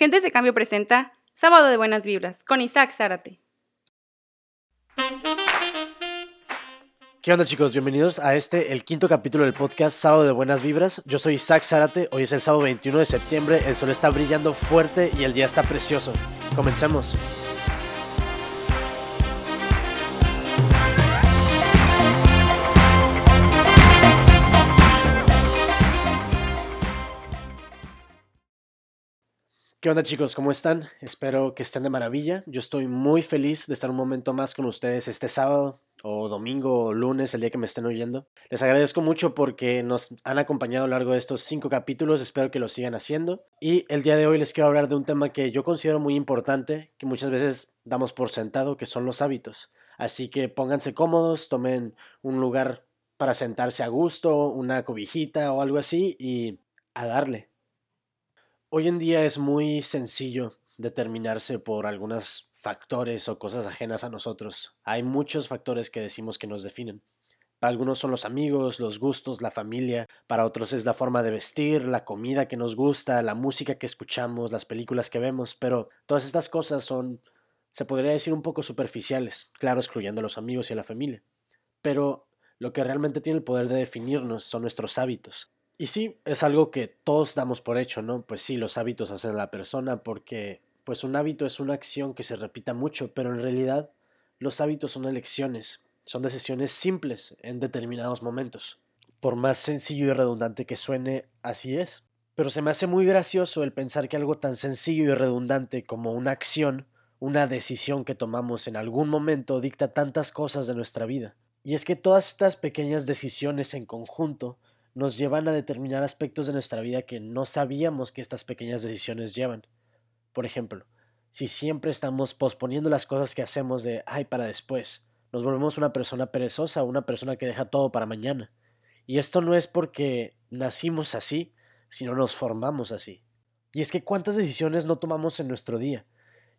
Agentes de Cambio presenta Sábado de Buenas Vibras con Isaac Zárate. ¿Qué onda chicos? Bienvenidos a este, el quinto capítulo del podcast Sábado de Buenas Vibras. Yo soy Isaac Zárate, hoy es el sábado 21 de septiembre, el sol está brillando fuerte y el día está precioso. Comencemos. ¿Qué onda chicos? ¿Cómo están? Espero que estén de maravilla. Yo estoy muy feliz de estar un momento más con ustedes este sábado o domingo o lunes, el día que me estén oyendo. Les agradezco mucho porque nos han acompañado a lo largo de estos cinco capítulos, espero que lo sigan haciendo. Y el día de hoy les quiero hablar de un tema que yo considero muy importante, que muchas veces damos por sentado, que son los hábitos. Así que pónganse cómodos, tomen un lugar para sentarse a gusto, una cobijita o algo así y a darle. Hoy en día es muy sencillo determinarse por algunos factores o cosas ajenas a nosotros. Hay muchos factores que decimos que nos definen. Para algunos son los amigos, los gustos, la familia, para otros es la forma de vestir, la comida que nos gusta, la música que escuchamos, las películas que vemos, pero todas estas cosas son, se podría decir, un poco superficiales, claro, excluyendo a los amigos y a la familia. Pero lo que realmente tiene el poder de definirnos son nuestros hábitos. Y sí, es algo que todos damos por hecho, ¿no? Pues sí, los hábitos hacen a la persona porque pues un hábito es una acción que se repita mucho, pero en realidad los hábitos son elecciones, son decisiones simples en determinados momentos. Por más sencillo y redundante que suene, así es. Pero se me hace muy gracioso el pensar que algo tan sencillo y redundante como una acción, una decisión que tomamos en algún momento dicta tantas cosas de nuestra vida. Y es que todas estas pequeñas decisiones en conjunto nos llevan a determinar aspectos de nuestra vida que no sabíamos que estas pequeñas decisiones llevan. Por ejemplo, si siempre estamos posponiendo las cosas que hacemos de ay para después, nos volvemos una persona perezosa, una persona que deja todo para mañana. Y esto no es porque nacimos así, sino nos formamos así. Y es que cuántas decisiones no tomamos en nuestro día,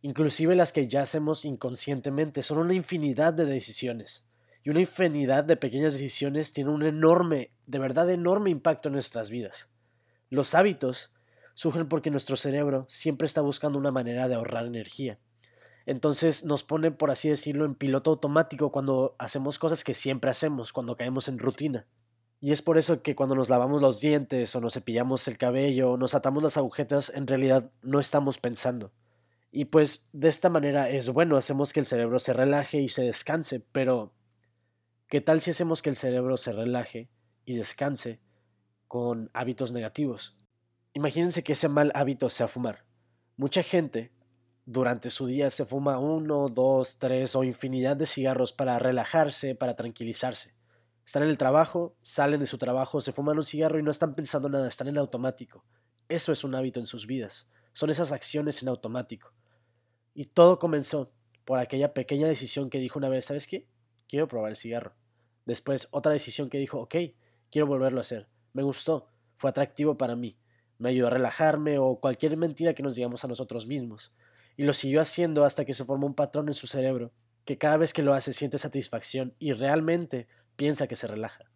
inclusive las que ya hacemos inconscientemente, son una infinidad de decisiones y una infinidad de pequeñas decisiones tienen un enorme, de verdad enorme impacto en nuestras vidas. Los hábitos surgen porque nuestro cerebro siempre está buscando una manera de ahorrar energía. Entonces nos pone, por así decirlo, en piloto automático cuando hacemos cosas que siempre hacemos, cuando caemos en rutina. Y es por eso que cuando nos lavamos los dientes o nos cepillamos el cabello o nos atamos las agujetas, en realidad no estamos pensando. Y pues de esta manera es bueno, hacemos que el cerebro se relaje y se descanse, pero ¿Qué tal si hacemos que el cerebro se relaje y descanse con hábitos negativos? Imagínense que ese mal hábito sea fumar. Mucha gente durante su día se fuma uno, dos, tres o infinidad de cigarros para relajarse, para tranquilizarse. Están en el trabajo, salen de su trabajo, se fuman un cigarro y no están pensando nada, están en automático. Eso es un hábito en sus vidas. Son esas acciones en automático. Y todo comenzó por aquella pequeña decisión que dijo una vez, ¿sabes qué? Quiero probar el cigarro. Después otra decisión que dijo, ok, quiero volverlo a hacer. Me gustó, fue atractivo para mí. Me ayudó a relajarme o cualquier mentira que nos digamos a nosotros mismos. Y lo siguió haciendo hasta que se formó un patrón en su cerebro, que cada vez que lo hace siente satisfacción y realmente piensa que se relaja.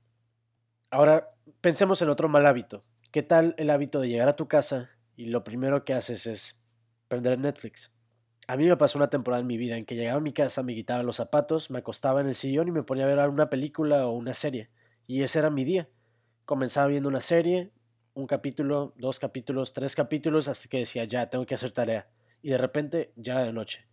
Ahora, pensemos en otro mal hábito. ¿Qué tal el hábito de llegar a tu casa y lo primero que haces es prender Netflix? A mí me pasó una temporada en mi vida en que llegaba a mi casa, me quitaba los zapatos, me acostaba en el sillón y me ponía a ver alguna película o una serie. Y ese era mi día. Comenzaba viendo una serie, un capítulo, dos capítulos, tres capítulos, hasta que decía, ya, tengo que hacer tarea. Y de repente ya era de noche.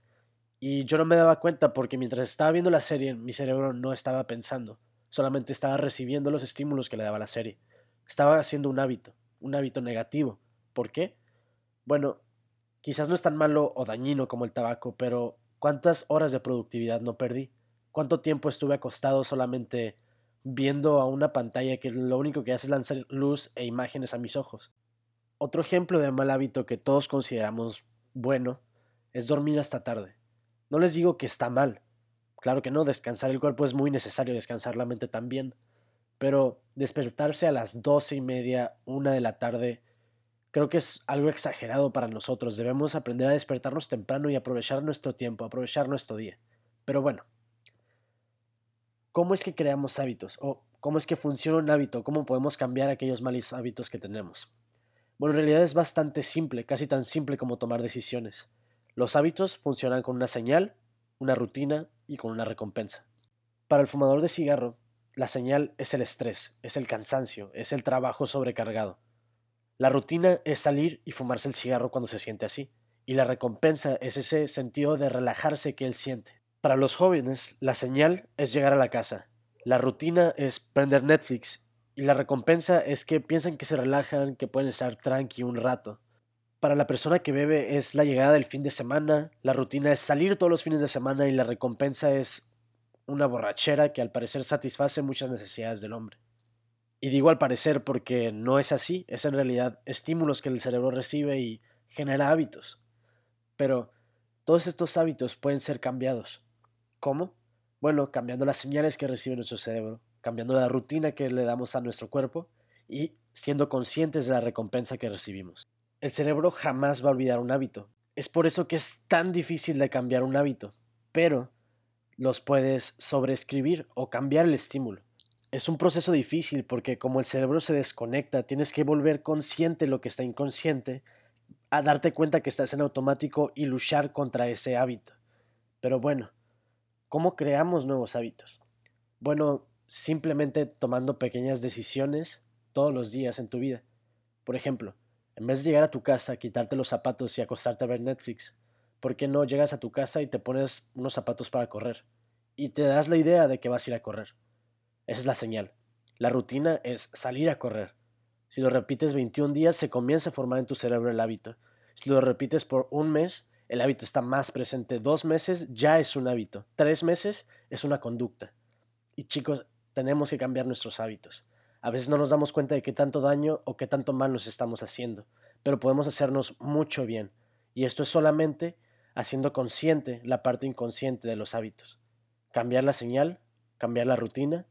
Y yo no me daba cuenta porque mientras estaba viendo la serie, mi cerebro no estaba pensando, solamente estaba recibiendo los estímulos que le daba la serie. Estaba haciendo un hábito, un hábito negativo. ¿Por qué? Bueno, Quizás no es tan malo o dañino como el tabaco, pero ¿cuántas horas de productividad no perdí? ¿Cuánto tiempo estuve acostado solamente viendo a una pantalla que lo único que hace es lanzar luz e imágenes a mis ojos? Otro ejemplo de mal hábito que todos consideramos bueno es dormir hasta tarde. No les digo que está mal. Claro que no, descansar el cuerpo es muy necesario, descansar la mente también. Pero despertarse a las doce y media, una de la tarde, Creo que es algo exagerado para nosotros. Debemos aprender a despertarnos temprano y aprovechar nuestro tiempo, aprovechar nuestro día. Pero bueno, ¿cómo es que creamos hábitos? ¿O cómo es que funciona un hábito? ¿Cómo podemos cambiar aquellos malos hábitos que tenemos? Bueno, en realidad es bastante simple, casi tan simple como tomar decisiones. Los hábitos funcionan con una señal, una rutina y con una recompensa. Para el fumador de cigarro, la señal es el estrés, es el cansancio, es el trabajo sobrecargado. La rutina es salir y fumarse el cigarro cuando se siente así, y la recompensa es ese sentido de relajarse que él siente. Para los jóvenes, la señal es llegar a la casa, la rutina es prender Netflix y la recompensa es que piensan que se relajan, que pueden estar tranqui un rato. Para la persona que bebe es la llegada del fin de semana, la rutina es salir todos los fines de semana y la recompensa es una borrachera que al parecer satisface muchas necesidades del hombre. Y digo al parecer porque no es así, es en realidad estímulos que el cerebro recibe y genera hábitos. Pero todos estos hábitos pueden ser cambiados. ¿Cómo? Bueno, cambiando las señales que recibe nuestro cerebro, cambiando la rutina que le damos a nuestro cuerpo y siendo conscientes de la recompensa que recibimos. El cerebro jamás va a olvidar un hábito. Es por eso que es tan difícil de cambiar un hábito, pero los puedes sobreescribir o cambiar el estímulo es un proceso difícil porque como el cerebro se desconecta, tienes que volver consciente lo que está inconsciente, a darte cuenta que estás en automático y luchar contra ese hábito. Pero bueno, ¿cómo creamos nuevos hábitos? Bueno, simplemente tomando pequeñas decisiones todos los días en tu vida. Por ejemplo, en vez de llegar a tu casa, quitarte los zapatos y acostarte a ver Netflix, ¿por qué no llegas a tu casa y te pones unos zapatos para correr? Y te das la idea de que vas a ir a correr. Esa es la señal. La rutina es salir a correr. Si lo repites 21 días, se comienza a formar en tu cerebro el hábito. Si lo repites por un mes, el hábito está más presente. Dos meses ya es un hábito. Tres meses es una conducta. Y chicos, tenemos que cambiar nuestros hábitos. A veces no nos damos cuenta de qué tanto daño o qué tanto mal nos estamos haciendo, pero podemos hacernos mucho bien. Y esto es solamente haciendo consciente la parte inconsciente de los hábitos. Cambiar la señal, cambiar la rutina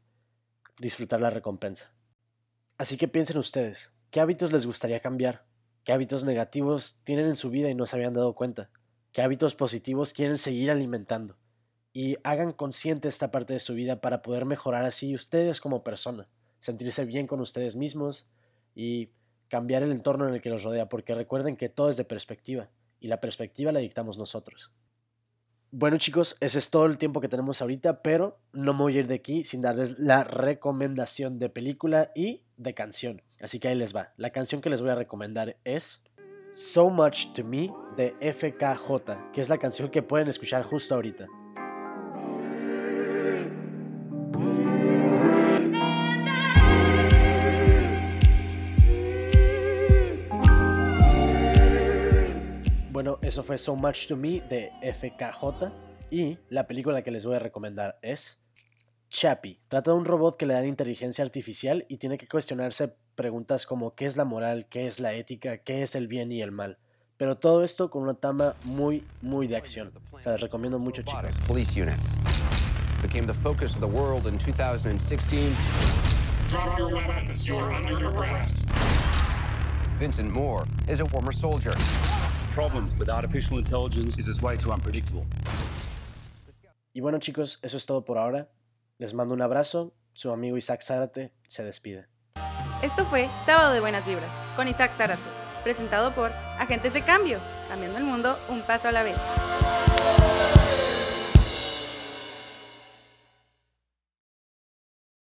disfrutar la recompensa. Así que piensen ustedes, ¿qué hábitos les gustaría cambiar? ¿Qué hábitos negativos tienen en su vida y no se habían dado cuenta? ¿Qué hábitos positivos quieren seguir alimentando? Y hagan consciente esta parte de su vida para poder mejorar así ustedes como persona, sentirse bien con ustedes mismos y cambiar el entorno en el que los rodea, porque recuerden que todo es de perspectiva y la perspectiva la dictamos nosotros. Bueno chicos, ese es todo el tiempo que tenemos ahorita, pero no me voy a ir de aquí sin darles la recomendación de película y de canción. Así que ahí les va. La canción que les voy a recomendar es So Much to Me de FKJ, que es la canción que pueden escuchar justo ahorita. Bueno, eso fue So Much to Me de FKJ. Y la película que les voy a recomendar es Chappie. Trata de un robot que le dan inteligencia artificial y tiene que cuestionarse preguntas como qué es la moral, qué es la ética, qué es el bien y el mal. Pero todo esto con una tama muy, muy de acción. O sea, les recomiendo mucho, chicos. Police units became the focus of the world in 2016. Drop your weapons. You're under arrest. Vincent Moore is a former soldier problem with artificial intelligence is it's way too unpredictable. Y bueno chicos, eso es todo por ahora. Les mando un abrazo. Su amigo Isaac Zárate se despide. Esto fue Sábado de Buenas Vibras con Isaac Zárate, presentado por Agentes de Cambio, cambiando el mundo un paso a la vez.